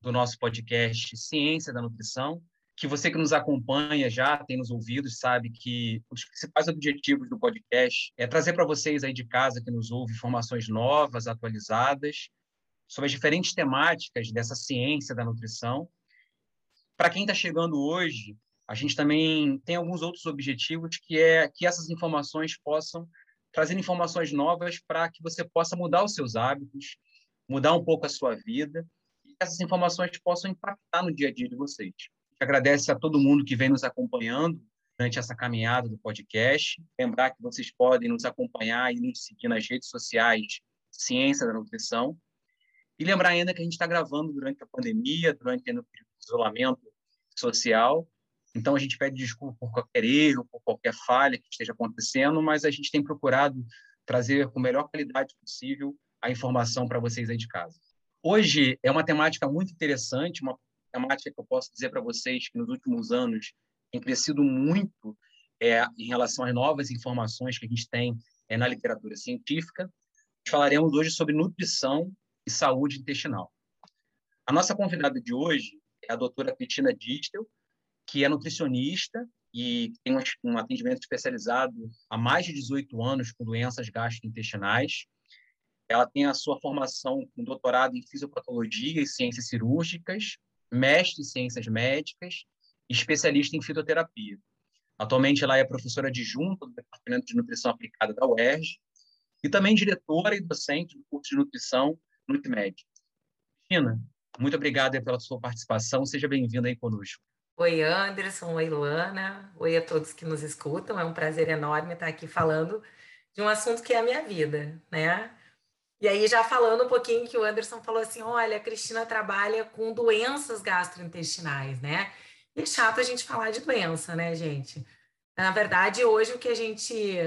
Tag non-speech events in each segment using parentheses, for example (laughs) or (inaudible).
do nosso podcast Ciência da Nutrição, que você que nos acompanha já tem nos ouvidos, sabe que um dos principais objetivos do podcast é trazer para vocês aí de casa que nos ouve informações novas, atualizadas, sobre as diferentes temáticas dessa ciência da nutrição. Para quem está chegando hoje, a gente também tem alguns outros objetivos, que é que essas informações possam trazer informações novas para que você possa mudar os seus hábitos, mudar um pouco a sua vida, essas informações possam impactar no dia a dia de vocês. Agradece a todo mundo que vem nos acompanhando durante essa caminhada do podcast. Lembrar que vocês podem nos acompanhar e nos seguir nas redes sociais Ciência da Nutrição. E lembrar ainda que a gente está gravando durante a pandemia, durante o isolamento social. Então, a gente pede desculpa por qualquer erro, por qualquer falha que esteja acontecendo, mas a gente tem procurado trazer com a melhor qualidade possível a informação para vocês aí de casa. Hoje é uma temática muito interessante, uma temática que eu posso dizer para vocês que nos últimos anos tem crescido muito é, em relação às novas informações que a gente tem é, na literatura científica. Falaremos hoje sobre nutrição e saúde intestinal. A nossa convidada de hoje é a doutora Cristina Distel, que é nutricionista e tem um atendimento especializado há mais de 18 anos com doenças gastrointestinais. Ela tem a sua formação com doutorado em fisiopatologia e ciências cirúrgicas, mestre em ciências médicas especialista em fitoterapia. Atualmente, ela é professora adjunta do Departamento de Nutrição Aplicada da UERJ e também diretora e docente do curso de nutrição NutMed. Cristina, muito obrigada pela sua participação. Seja bem-vinda aí conosco. Oi, Anderson. Oi, Luana. Oi a todos que nos escutam. É um prazer enorme estar aqui falando de um assunto que é a minha vida, né? E aí, já falando um pouquinho que o Anderson falou assim: olha, a Cristina trabalha com doenças gastrointestinais, né? E é chato a gente falar de doença, né, gente? Na verdade, hoje o que a gente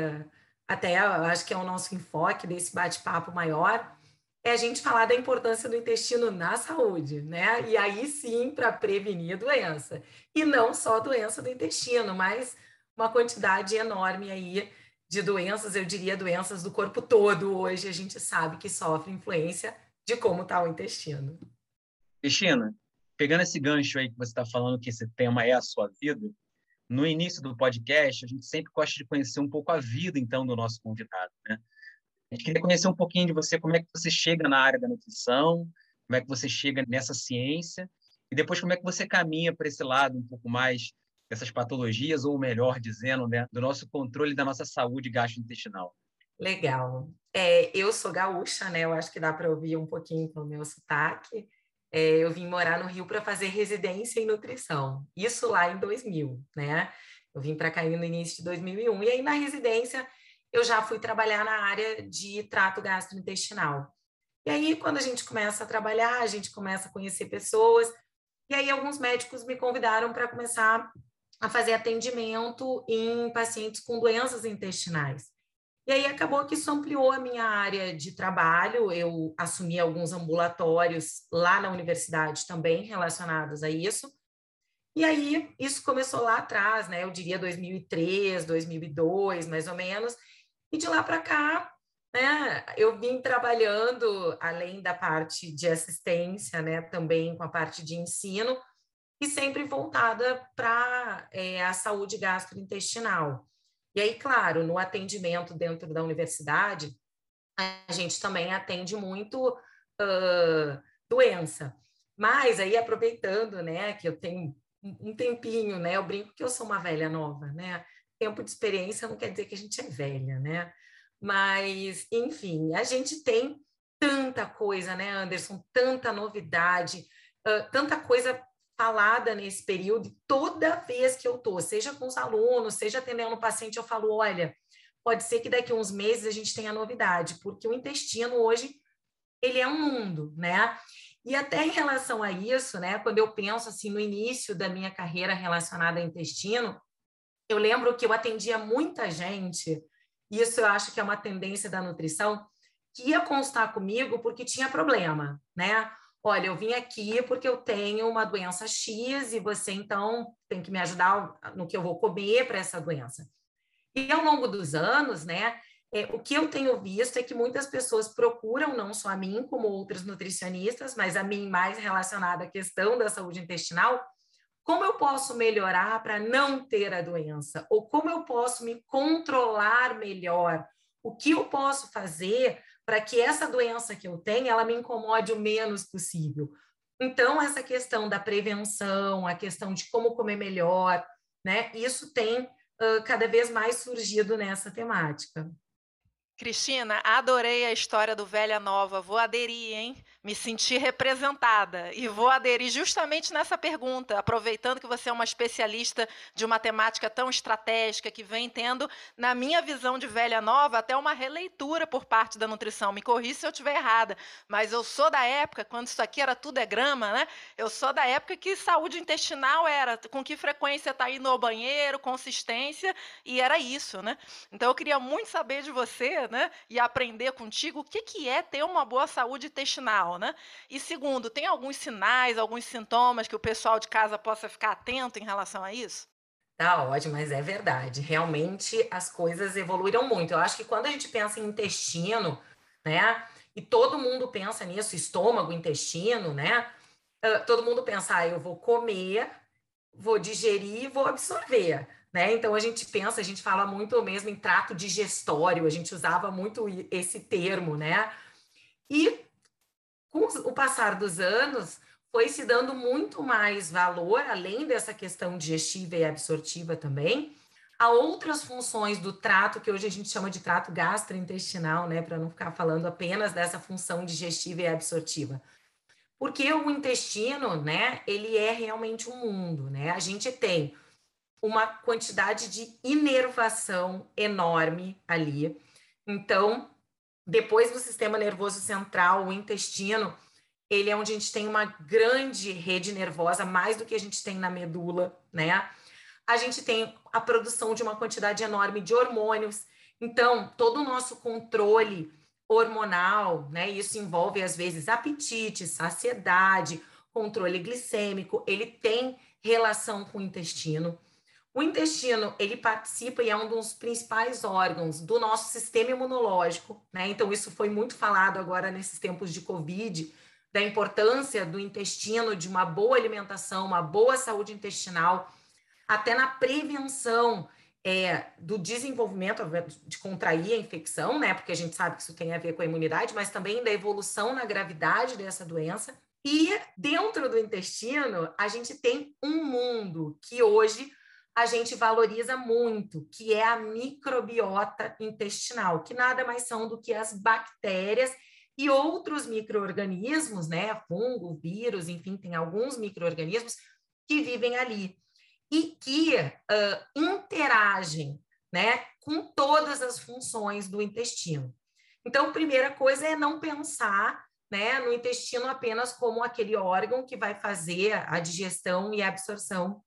até acho que é o nosso enfoque desse bate-papo maior é a gente falar da importância do intestino na saúde, né? E aí sim para prevenir doença. E não só doença do intestino, mas uma quantidade enorme aí de doenças, eu diria doenças do corpo todo. Hoje a gente sabe que sofre influência de como está o intestino. Cristina, pegando esse gancho aí que você está falando que esse tema é a sua vida, no início do podcast a gente sempre gosta de conhecer um pouco a vida então do nosso convidado, né? A gente queria conhecer um pouquinho de você, como é que você chega na área da nutrição, como é que você chega nessa ciência, e depois como é que você caminha para esse lado um pouco mais dessas patologias, ou melhor dizendo, né, do nosso controle da nossa saúde gastrointestinal. Legal. É, eu sou gaúcha, né? Eu acho que dá para ouvir um pouquinho pelo meu sotaque. É, eu vim morar no Rio para fazer residência em nutrição. Isso lá em 2000, né? Eu vim para cá no início de 2001. E aí, na residência, eu já fui trabalhar na área de trato gastrointestinal. E aí, quando a gente começa a trabalhar, a gente começa a conhecer pessoas, e aí alguns médicos me convidaram para começar a fazer atendimento em pacientes com doenças intestinais. E aí acabou que isso ampliou a minha área de trabalho, eu assumi alguns ambulatórios lá na universidade também relacionados a isso. E aí isso começou lá atrás, né? Eu diria 2003, 2002, mais ou menos. E de lá para cá, né, eu vim trabalhando, além da parte de assistência, né, também com a parte de ensino, e sempre voltada para é, a saúde gastrointestinal. E aí, claro, no atendimento dentro da universidade, a gente também atende muito uh, doença. Mas aí, aproveitando, né, que eu tenho um tempinho, né, eu brinco que eu sou uma velha nova, né, tempo de experiência não quer dizer que a gente é velha, né? Mas, enfim, a gente tem tanta coisa, né, Anderson? Tanta novidade, uh, tanta coisa falada nesse período. Toda vez que eu tô, seja com os alunos, seja atendendo paciente, eu falo: olha, pode ser que daqui a uns meses a gente tenha novidade, porque o intestino hoje ele é um mundo, né? E até em relação a isso, né, quando eu penso assim no início da minha carreira relacionada ao intestino, eu lembro que eu atendia muita gente, isso eu acho que é uma tendência da nutrição, que ia constar comigo porque tinha problema, né? Olha, eu vim aqui porque eu tenho uma doença X e você então tem que me ajudar no que eu vou comer para essa doença. E ao longo dos anos, né, é, o que eu tenho visto é que muitas pessoas procuram, não só a mim, como outros nutricionistas, mas a mim mais relacionada à questão da saúde intestinal, como eu posso melhorar para não ter a doença? Ou como eu posso me controlar melhor? O que eu posso fazer para que essa doença que eu tenho, ela me incomode o menos possível? Então, essa questão da prevenção, a questão de como comer melhor, né? Isso tem uh, cada vez mais surgido nessa temática. Cristina, adorei a história do Velha Nova. Vou aderir, hein? Me senti representada. E vou aderir justamente nessa pergunta, aproveitando que você é uma especialista de uma temática tão estratégica que vem tendo, na minha visão de Velha Nova, até uma releitura por parte da nutrição. Me corri se eu estiver errada, mas eu sou da época, quando isso aqui era tudo é grama, né? Eu sou da época que saúde intestinal era com que frequência está indo ao banheiro, consistência, e era isso, né? Então eu queria muito saber de você né? E aprender contigo o que, que é ter uma boa saúde intestinal, né? E segundo, tem alguns sinais, alguns sintomas que o pessoal de casa possa ficar atento em relação a isso? Tá ótimo, mas é verdade. Realmente as coisas evoluíram muito. Eu acho que quando a gente pensa em intestino, né? E todo mundo pensa nisso, estômago, intestino, né? Todo mundo pensa, ah, eu vou comer, vou digerir, vou absorver. Né? Então a gente pensa, a gente fala muito mesmo em trato digestório, a gente usava muito esse termo, né? E com o passar dos anos, foi se dando muito mais valor, além dessa questão digestiva e absortiva também, a outras funções do trato que hoje a gente chama de trato gastrointestinal, né, para não ficar falando apenas dessa função digestiva e absortiva. Porque o intestino, né, ele é realmente um mundo, né? A gente tem uma quantidade de inervação enorme ali. Então, depois do sistema nervoso central, o intestino, ele é onde a gente tem uma grande rede nervosa, mais do que a gente tem na medula, né? A gente tem a produção de uma quantidade enorme de hormônios. Então, todo o nosso controle hormonal, né? Isso envolve às vezes apetite, saciedade, controle glicêmico, ele tem relação com o intestino. O intestino, ele participa e é um dos principais órgãos do nosso sistema imunológico, né? Então, isso foi muito falado agora nesses tempos de Covid, da importância do intestino, de uma boa alimentação, uma boa saúde intestinal, até na prevenção é, do desenvolvimento de contrair a infecção, né? Porque a gente sabe que isso tem a ver com a imunidade, mas também da evolução na gravidade dessa doença. E dentro do intestino, a gente tem um mundo que hoje a gente valoriza muito, que é a microbiota intestinal, que nada mais são do que as bactérias e outros micro-organismos, né? Fungo, vírus, enfim, tem alguns micro-organismos que vivem ali e que uh, interagem, né, com todas as funções do intestino. Então, primeira coisa é não pensar né, no intestino apenas como aquele órgão que vai fazer a digestão e a absorção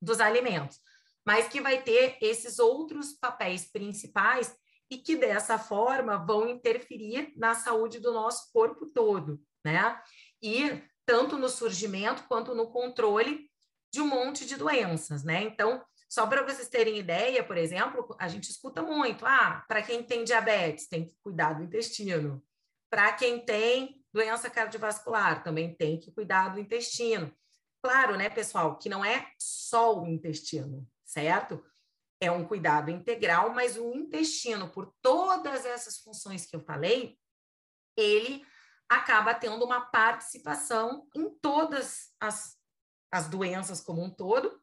dos alimentos mas que vai ter esses outros papéis principais e que dessa forma vão interferir na saúde do nosso corpo todo, né? E tanto no surgimento quanto no controle de um monte de doenças, né? Então, só para vocês terem ideia, por exemplo, a gente escuta muito: ah, para quem tem diabetes, tem que cuidar do intestino. Para quem tem doença cardiovascular, também tem que cuidar do intestino. Claro, né, pessoal, que não é só o intestino, certo? É um cuidado integral, mas o intestino, por todas essas funções que eu falei, ele acaba tendo uma participação em todas as, as doenças como um todo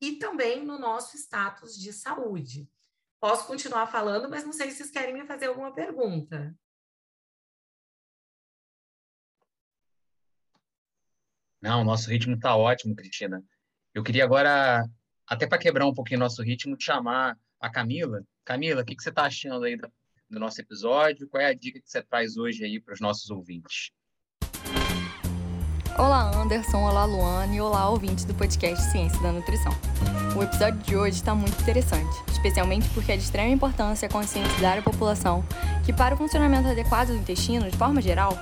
e também no nosso status de saúde. Posso continuar falando, mas não sei se vocês querem me fazer alguma pergunta. Não, nosso ritmo está ótimo, Cristina. Eu queria agora até para quebrar um pouquinho nosso ritmo, chamar a Camila. Camila, o que, que você está achando aí do, do, nosso episódio? Qual é a dica que você traz hoje aí para os nossos ouvintes? Olá, Anderson. Olá, Luana. E olá, ouvintes do podcast Ciência da Nutrição. O episódio de hoje está muito interessante, especialmente porque é de extrema importância conscientizar a população que, para o funcionamento adequado do intestino, de forma geral,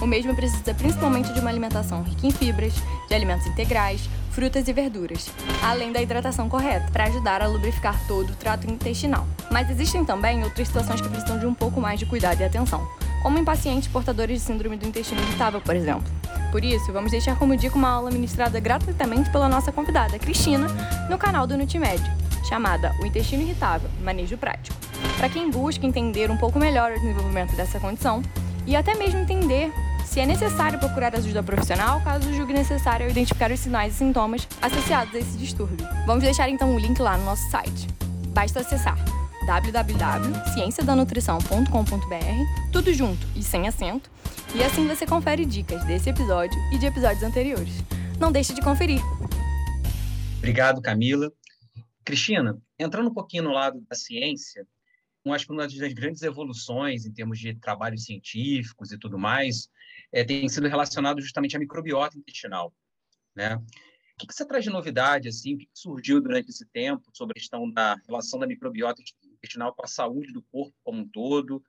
o mesmo precisa principalmente de uma alimentação rica em fibras, de alimentos integrais, frutas e verduras, além da hidratação correta, para ajudar a lubrificar todo o trato intestinal. Mas existem também outras situações que precisam de um pouco mais de cuidado e atenção, como em pacientes portadores de síndrome do intestino irritável, por exemplo. Por isso, vamos deixar como dica uma aula ministrada gratuitamente pela nossa convidada, Cristina, no canal do Nutimed, chamada O Intestino Irritável Manejo Prático. Para quem busca entender um pouco melhor o desenvolvimento dessa condição e até mesmo entender se é necessário procurar ajuda profissional caso julgue necessário identificar os sinais e sintomas associados a esse distúrbio. Vamos deixar então o link lá no nosso site. Basta acessar www.cienciadanutrição.com.br, tudo junto e sem acento, e assim você confere dicas desse episódio e de episódios anteriores. Não deixe de conferir. Obrigado, Camila. Cristina, entrando um pouquinho no lado da ciência, eu acho que uma das grandes evoluções em termos de trabalhos científicos e tudo mais é, tem sido relacionado justamente à microbiota intestinal, né? O que, que você traz de novidade, assim, o que, que surgiu durante esse tempo sobre a questão da relação da microbiota intestinal com a saúde do corpo como um todo?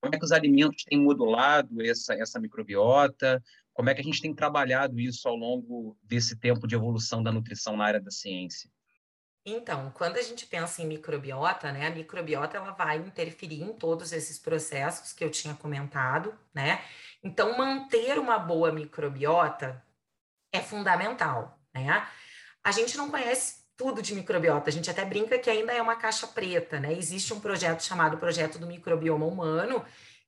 Como é que os alimentos têm modulado essa, essa microbiota? Como é que a gente tem trabalhado isso ao longo desse tempo de evolução da nutrição na área da ciência? Então, quando a gente pensa em microbiota, né, a microbiota ela vai interferir em todos esses processos que eu tinha comentado, né? Então, manter uma boa microbiota é fundamental, né? A gente não conhece tudo de microbiota, a gente até brinca que ainda é uma caixa preta, né? Existe um projeto chamado Projeto do Microbioma Humano,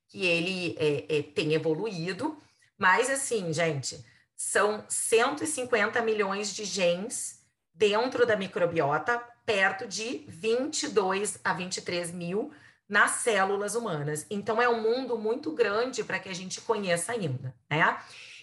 que ele é, é, tem evoluído, mas assim, gente, são 150 milhões de genes dentro da microbiota, perto de 22 a 23 mil nas células humanas. Então, é um mundo muito grande para que a gente conheça ainda, né?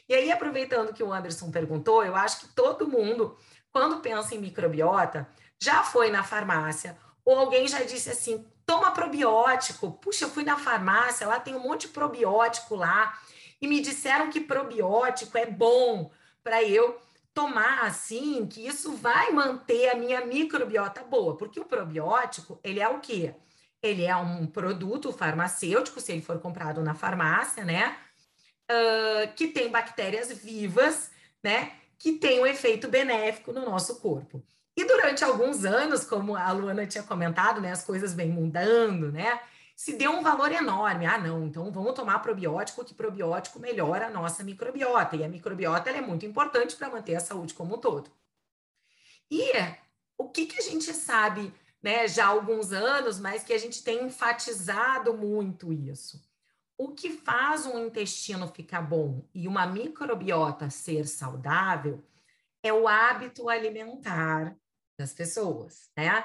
E aí, aproveitando que o Anderson perguntou, eu acho que todo mundo, quando pensa em microbiota, já foi na farmácia, ou alguém já disse assim: toma probiótico. Puxa, eu fui na farmácia, lá tem um monte de probiótico lá, e me disseram que probiótico é bom para eu tomar assim, que isso vai manter a minha microbiota boa, porque o probiótico, ele é o quê? Ele é um produto farmacêutico, se ele for comprado na farmácia, né? Uh, que tem bactérias vivas, né? Que tem um efeito benéfico no nosso corpo. E durante alguns anos, como a Luana tinha comentado, né? As coisas vêm mudando, né? Se deu um valor enorme. Ah, não, então vamos tomar probiótico, que probiótico melhora a nossa microbiota. E a microbiota é muito importante para manter a saúde como um todo. E o que, que a gente sabe né, já há alguns anos, mas que a gente tem enfatizado muito isso? O que faz um intestino ficar bom e uma microbiota ser saudável é o hábito alimentar das pessoas, né?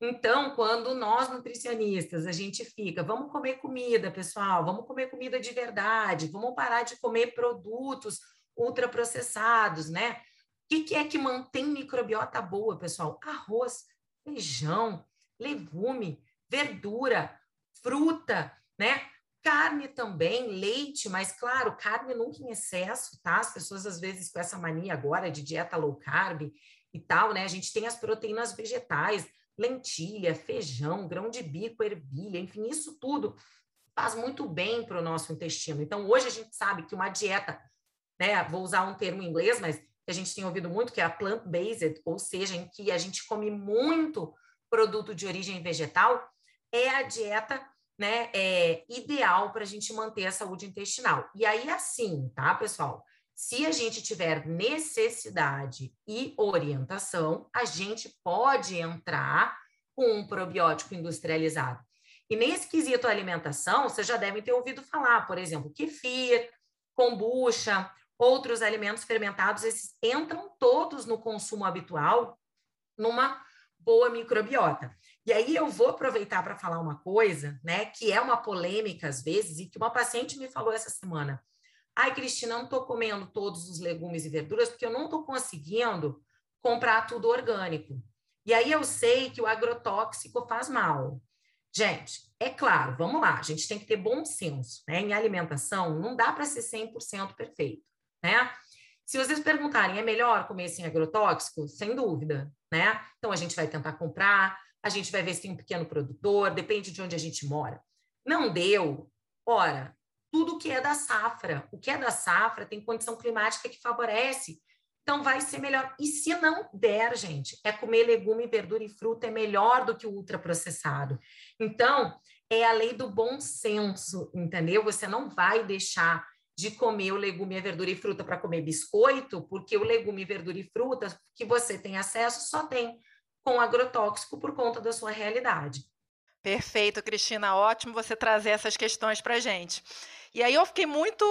Então, quando nós nutricionistas, a gente fica, vamos comer comida, pessoal, vamos comer comida de verdade, vamos parar de comer produtos ultraprocessados, né? O que, que é que mantém microbiota boa, pessoal? Arroz, feijão, legume, verdura, fruta, né? Carne também, leite, mas claro, carne nunca em excesso, tá? As pessoas às vezes com essa mania agora de dieta low carb e tal, né? A gente tem as proteínas vegetais, lentilha, feijão, grão de bico, ervilha, enfim, isso tudo faz muito bem para o nosso intestino. Então, hoje a gente sabe que uma dieta, né, vou usar um termo em inglês, mas que a gente tem ouvido muito, que é a plant-based, ou seja, em que a gente come muito produto de origem vegetal, é a dieta né, é, ideal para a gente manter a saúde intestinal. E aí, assim, tá, pessoal? Se a gente tiver necessidade e orientação, a gente pode entrar com um probiótico industrializado. E nesse quesito alimentação, vocês já devem ter ouvido falar, por exemplo, kefir, kombucha, outros alimentos fermentados, esses entram todos no consumo habitual numa boa microbiota. E aí eu vou aproveitar para falar uma coisa, né, que é uma polêmica às vezes e que uma paciente me falou essa semana. Ai, Cristina, não estou comendo todos os legumes e verduras porque eu não estou conseguindo comprar tudo orgânico. E aí eu sei que o agrotóxico faz mal. Gente, é claro, vamos lá, a gente tem que ter bom senso, né? Em alimentação, não dá para ser 100% perfeito, né? Se vocês perguntarem, é melhor comer sem agrotóxico? Sem dúvida, né? Então a gente vai tentar comprar, a gente vai ver se tem um pequeno produtor, depende de onde a gente mora. Não deu, ora, tudo que é da safra, o que é da safra tem condição climática que favorece, então vai ser melhor. E se não der, gente, é comer legume, verdura e fruta é melhor do que o ultraprocessado. Então, é a lei do bom senso, entendeu? Você não vai deixar de comer o legume, a verdura e fruta para comer biscoito, porque o legume, verdura e fruta que você tem acesso só tem com agrotóxico por conta da sua realidade. Perfeito, Cristina. Ótimo você trazer essas questões para gente. E aí eu fiquei muito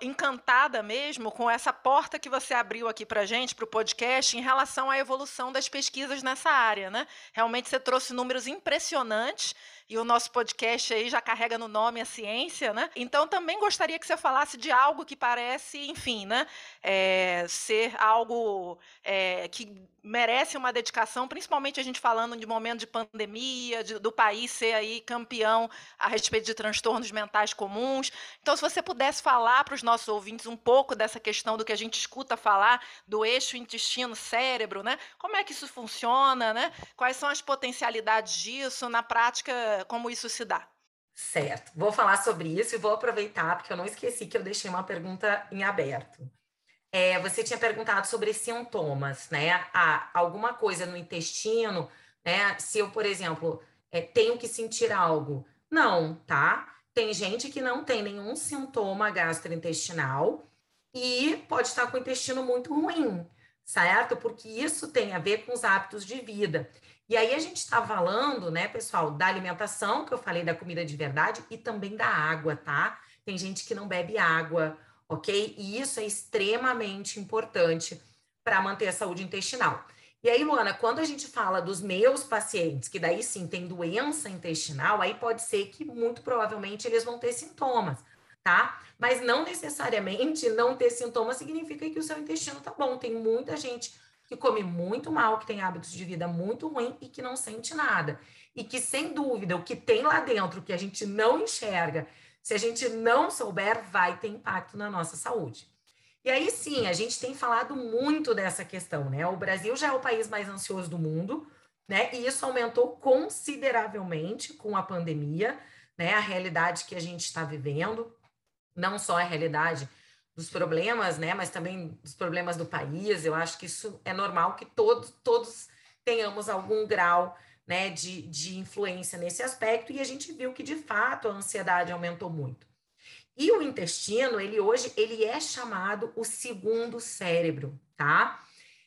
encantada mesmo com essa porta que você abriu aqui para gente, para o podcast, em relação à evolução das pesquisas nessa área, né? Realmente você trouxe números impressionantes e o nosso podcast aí já carrega no nome a ciência, né? Então também gostaria que você falasse de algo que parece, enfim, né, é, ser algo é, que merece uma dedicação, principalmente a gente falando de momento de pandemia, de, do país ser aí campeão a respeito de transtornos mentais comuns. Então, se você pudesse falar para os nossos ouvintes um pouco dessa questão do que a gente escuta falar do eixo intestino-cérebro, né? Como é que isso funciona, né? Quais são as potencialidades disso na prática como isso se dá. Certo, vou falar sobre isso e vou aproveitar, porque eu não esqueci que eu deixei uma pergunta em aberto. É, você tinha perguntado sobre sintomas, né? Alguma coisa no intestino, né? Se eu, por exemplo, é, tenho que sentir algo. Não, tá? Tem gente que não tem nenhum sintoma gastrointestinal e pode estar com o intestino muito ruim, certo? Porque isso tem a ver com os hábitos de vida. E aí a gente está falando, né, pessoal, da alimentação, que eu falei da comida de verdade, e também da água, tá? Tem gente que não bebe água, ok? E isso é extremamente importante para manter a saúde intestinal. E aí, Luana, quando a gente fala dos meus pacientes, que daí sim tem doença intestinal, aí pode ser que muito provavelmente eles vão ter sintomas, tá? Mas não necessariamente (laughs) não ter sintomas significa que o seu intestino tá bom. Tem muita gente que come muito mal, que tem hábitos de vida muito ruim e que não sente nada. E que, sem dúvida, o que tem lá dentro que a gente não enxerga, se a gente não souber, vai ter impacto na nossa saúde. E aí sim, a gente tem falado muito dessa questão, né? O Brasil já é o país mais ansioso do mundo, né? E isso aumentou consideravelmente com a pandemia, né? A realidade que a gente está vivendo, não só a realidade dos problemas, né, mas também dos problemas do país. Eu acho que isso é normal que todos, todos tenhamos algum grau né, de, de influência nesse aspecto, e a gente viu que, de fato, a ansiedade aumentou muito. E o intestino, ele hoje, ele é chamado o segundo cérebro, tá?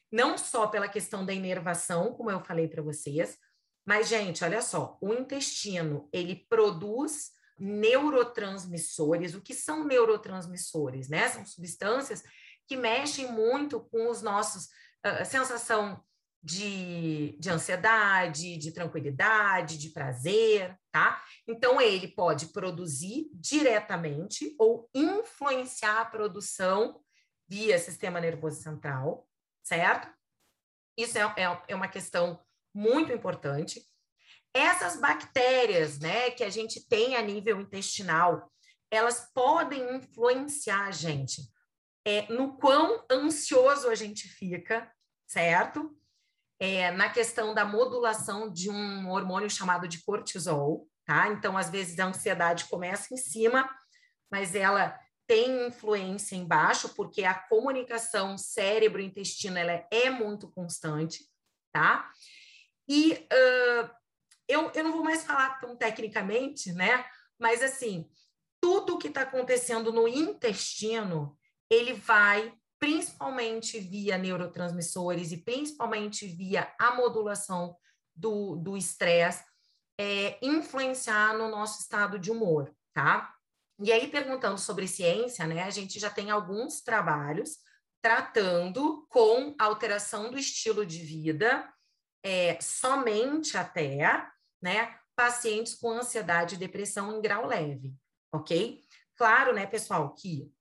Não só pela questão da inervação, como eu falei para vocês, mas, gente, olha só, o intestino, ele produz neurotransmissores. O que são neurotransmissores? Né? São substâncias que mexem muito com os nossos uh, sensação de, de ansiedade, de tranquilidade, de prazer, tá? Então ele pode produzir diretamente ou influenciar a produção via sistema nervoso central, certo? Isso é, é, é uma questão muito importante. Essas bactérias, né, que a gente tem a nível intestinal, elas podem influenciar a gente é, no quão ansioso a gente fica, certo? É, na questão da modulação de um hormônio chamado de cortisol, tá? Então, às vezes, a ansiedade começa em cima, mas ela tem influência embaixo, porque a comunicação cérebro-intestino ela é muito constante, tá? E uh, eu, eu não vou mais falar tão tecnicamente, né? Mas assim, tudo que está acontecendo no intestino, ele vai principalmente via neurotransmissores e principalmente via a modulação do estresse, é, influenciar no nosso estado de humor, tá? E aí, perguntando sobre ciência, né, a gente já tem alguns trabalhos tratando com alteração do estilo de vida, é, somente até né, pacientes com ansiedade e depressão em grau leve, ok? Claro, né, pessoal, que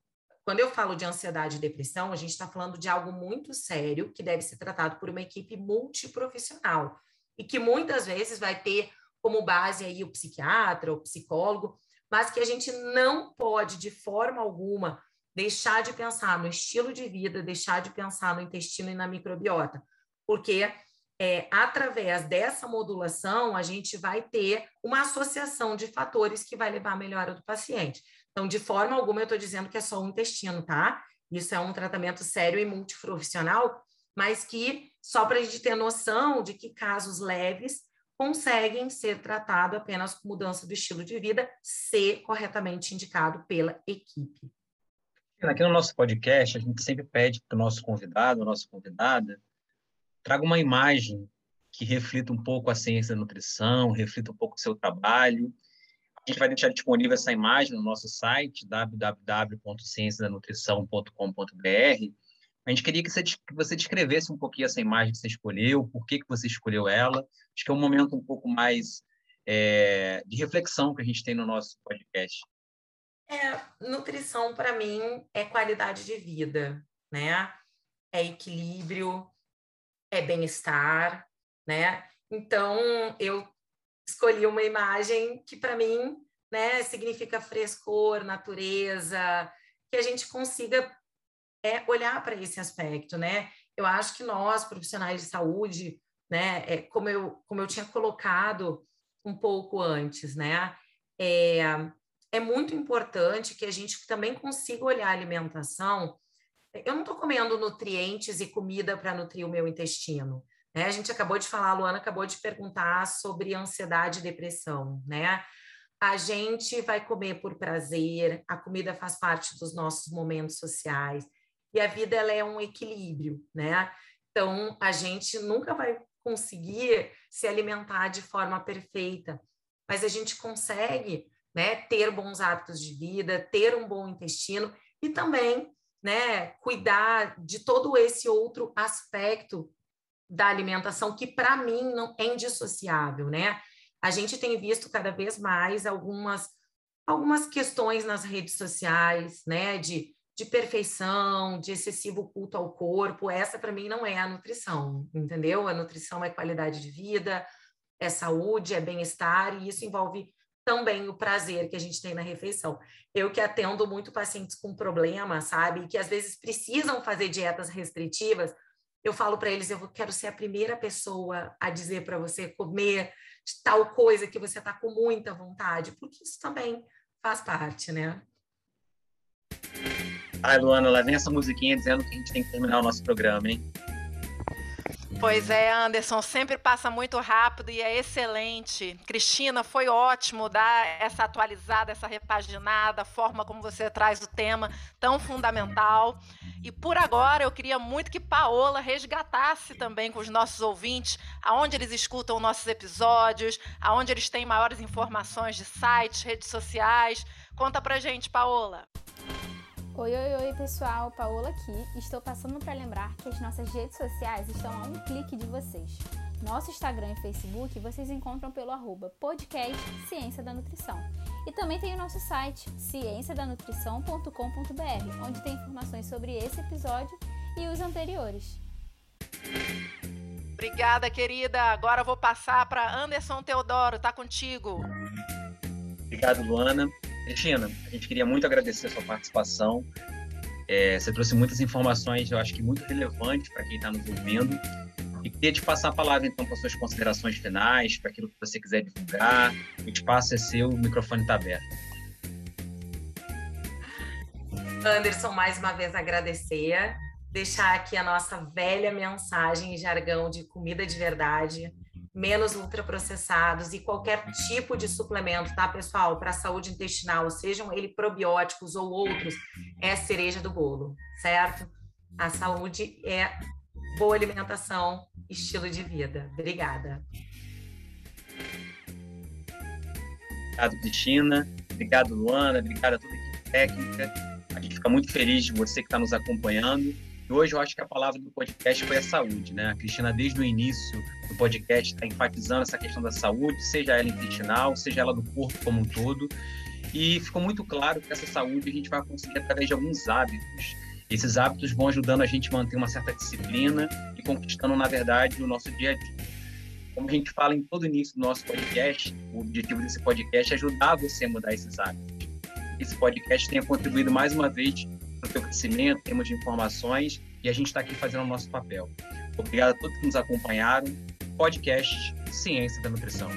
quando eu falo de ansiedade e depressão, a gente está falando de algo muito sério que deve ser tratado por uma equipe multiprofissional e que muitas vezes vai ter como base aí o psiquiatra, o psicólogo, mas que a gente não pode, de forma alguma, deixar de pensar no estilo de vida, deixar de pensar no intestino e na microbiota, porque é, através dessa modulação a gente vai ter uma associação de fatores que vai levar à melhora do paciente. Então, de forma alguma, eu estou dizendo que é só o intestino, tá? Isso é um tratamento sério e multiprofissional, mas que só para a gente ter noção de que casos leves conseguem ser tratados apenas com mudança do estilo de vida, se corretamente indicado pela equipe. Aqui no nosso podcast, a gente sempre pede para o nosso convidado, nossa convidada, traga uma imagem que reflita um pouco a ciência da nutrição, reflita um pouco o seu trabalho. A gente vai deixar disponível essa imagem no nosso site, www.cienciadanutrição.com.br. A gente queria que você, descrevesse um pouquinho essa imagem que você escolheu, por que, que você escolheu ela. Acho que é um momento um pouco mais é, de reflexão que a gente tem no nosso podcast. É, nutrição para mim é qualidade de vida, né? É equilíbrio, é bem-estar, né? Então eu escolhi uma imagem que para mim, né, significa frescor, natureza, que a gente consiga é olhar para esse aspecto, né? Eu acho que nós, profissionais de saúde, né, é, como, eu, como eu tinha colocado um pouco antes, né, é, é muito importante que a gente também consiga olhar a alimentação. Eu não estou comendo nutrientes e comida para nutrir o meu intestino. Né? A gente acabou de falar, a Luana acabou de perguntar sobre ansiedade e depressão, né? A gente vai comer por prazer, a comida faz parte dos nossos momentos sociais e a vida ela é um equilíbrio, né? Então a gente nunca vai conseguir se alimentar de forma perfeita, mas a gente consegue, né, ter bons hábitos de vida, ter um bom intestino e também, né, cuidar de todo esse outro aspecto da alimentação que para mim não é indissociável, né? A gente tem visto cada vez mais algumas algumas questões nas redes sociais, né, de de perfeição, de excessivo culto ao corpo, essa para mim não é a nutrição, entendeu? A nutrição é qualidade de vida, é saúde, é bem-estar, e isso envolve também o prazer que a gente tem na refeição. Eu que atendo muito pacientes com problema, sabe, que às vezes precisam fazer dietas restritivas, eu falo para eles, eu quero ser a primeira pessoa a dizer para você comer tal coisa que você está com muita vontade, porque isso também faz parte, né? Ai, Luana, lá vem essa musiquinha dizendo que a gente tem que terminar o nosso programa, hein? Pois é, Anderson, sempre passa muito rápido e é excelente. Cristina, foi ótimo dar essa atualizada, essa repaginada, a forma como você traz o tema tão fundamental. E por agora eu queria muito que Paola resgatasse também com os nossos ouvintes aonde eles escutam nossos episódios, aonde eles têm maiores informações de sites, redes sociais. Conta pra gente, Paola. Oi, oi, oi, pessoal, Paola aqui. Estou passando para lembrar que as nossas redes sociais estão a um clique de vocês. Nosso Instagram e Facebook vocês encontram pelo arroba podcast Ciência da Nutrição. E também tem o nosso site, cienciadanutrição.com.br, onde tem informações sobre esse episódio e os anteriores. Obrigada, querida. Agora eu vou passar para Anderson Teodoro, tá contigo. Obrigado, Luana. Regina, a gente queria muito agradecer a sua participação. É, você trouxe muitas informações, eu acho que muito relevantes para quem está nos ouvindo. E queria te passar a palavra, então, para suas considerações finais, para aquilo que você quiser divulgar. O espaço é seu, o microfone está aberto. Anderson, mais uma vez agradecer, deixar aqui a nossa velha mensagem em jargão de comida de verdade menos ultraprocessados e qualquer tipo de suplemento, tá, pessoal, para a saúde intestinal, sejam ele probióticos ou outros, é a cereja do bolo, certo? A saúde é boa alimentação, estilo de vida. Obrigada. Obrigado, Cristina. Obrigado, Luana. Obrigado a toda a equipe técnica. A gente fica muito feliz de você que está nos acompanhando. Hoje eu acho que a palavra do podcast foi a saúde, né? A Cristina, desde o início do podcast, está enfatizando essa questão da saúde, seja ela intestinal, seja ela do corpo como um todo. E ficou muito claro que essa saúde a gente vai conseguir através de alguns hábitos. Esses hábitos vão ajudando a gente a manter uma certa disciplina e conquistando, na verdade, o nosso dia a dia. Como a gente fala em todo início do nosso podcast, o objetivo desse podcast é ajudar você a mudar esses hábitos. Esse podcast tenha contribuído mais uma vez teu crescimento, em termos de informações, e a gente está aqui fazendo o nosso papel. Obrigado a todos que nos acompanharam. Podcast Ciência da Nutrição.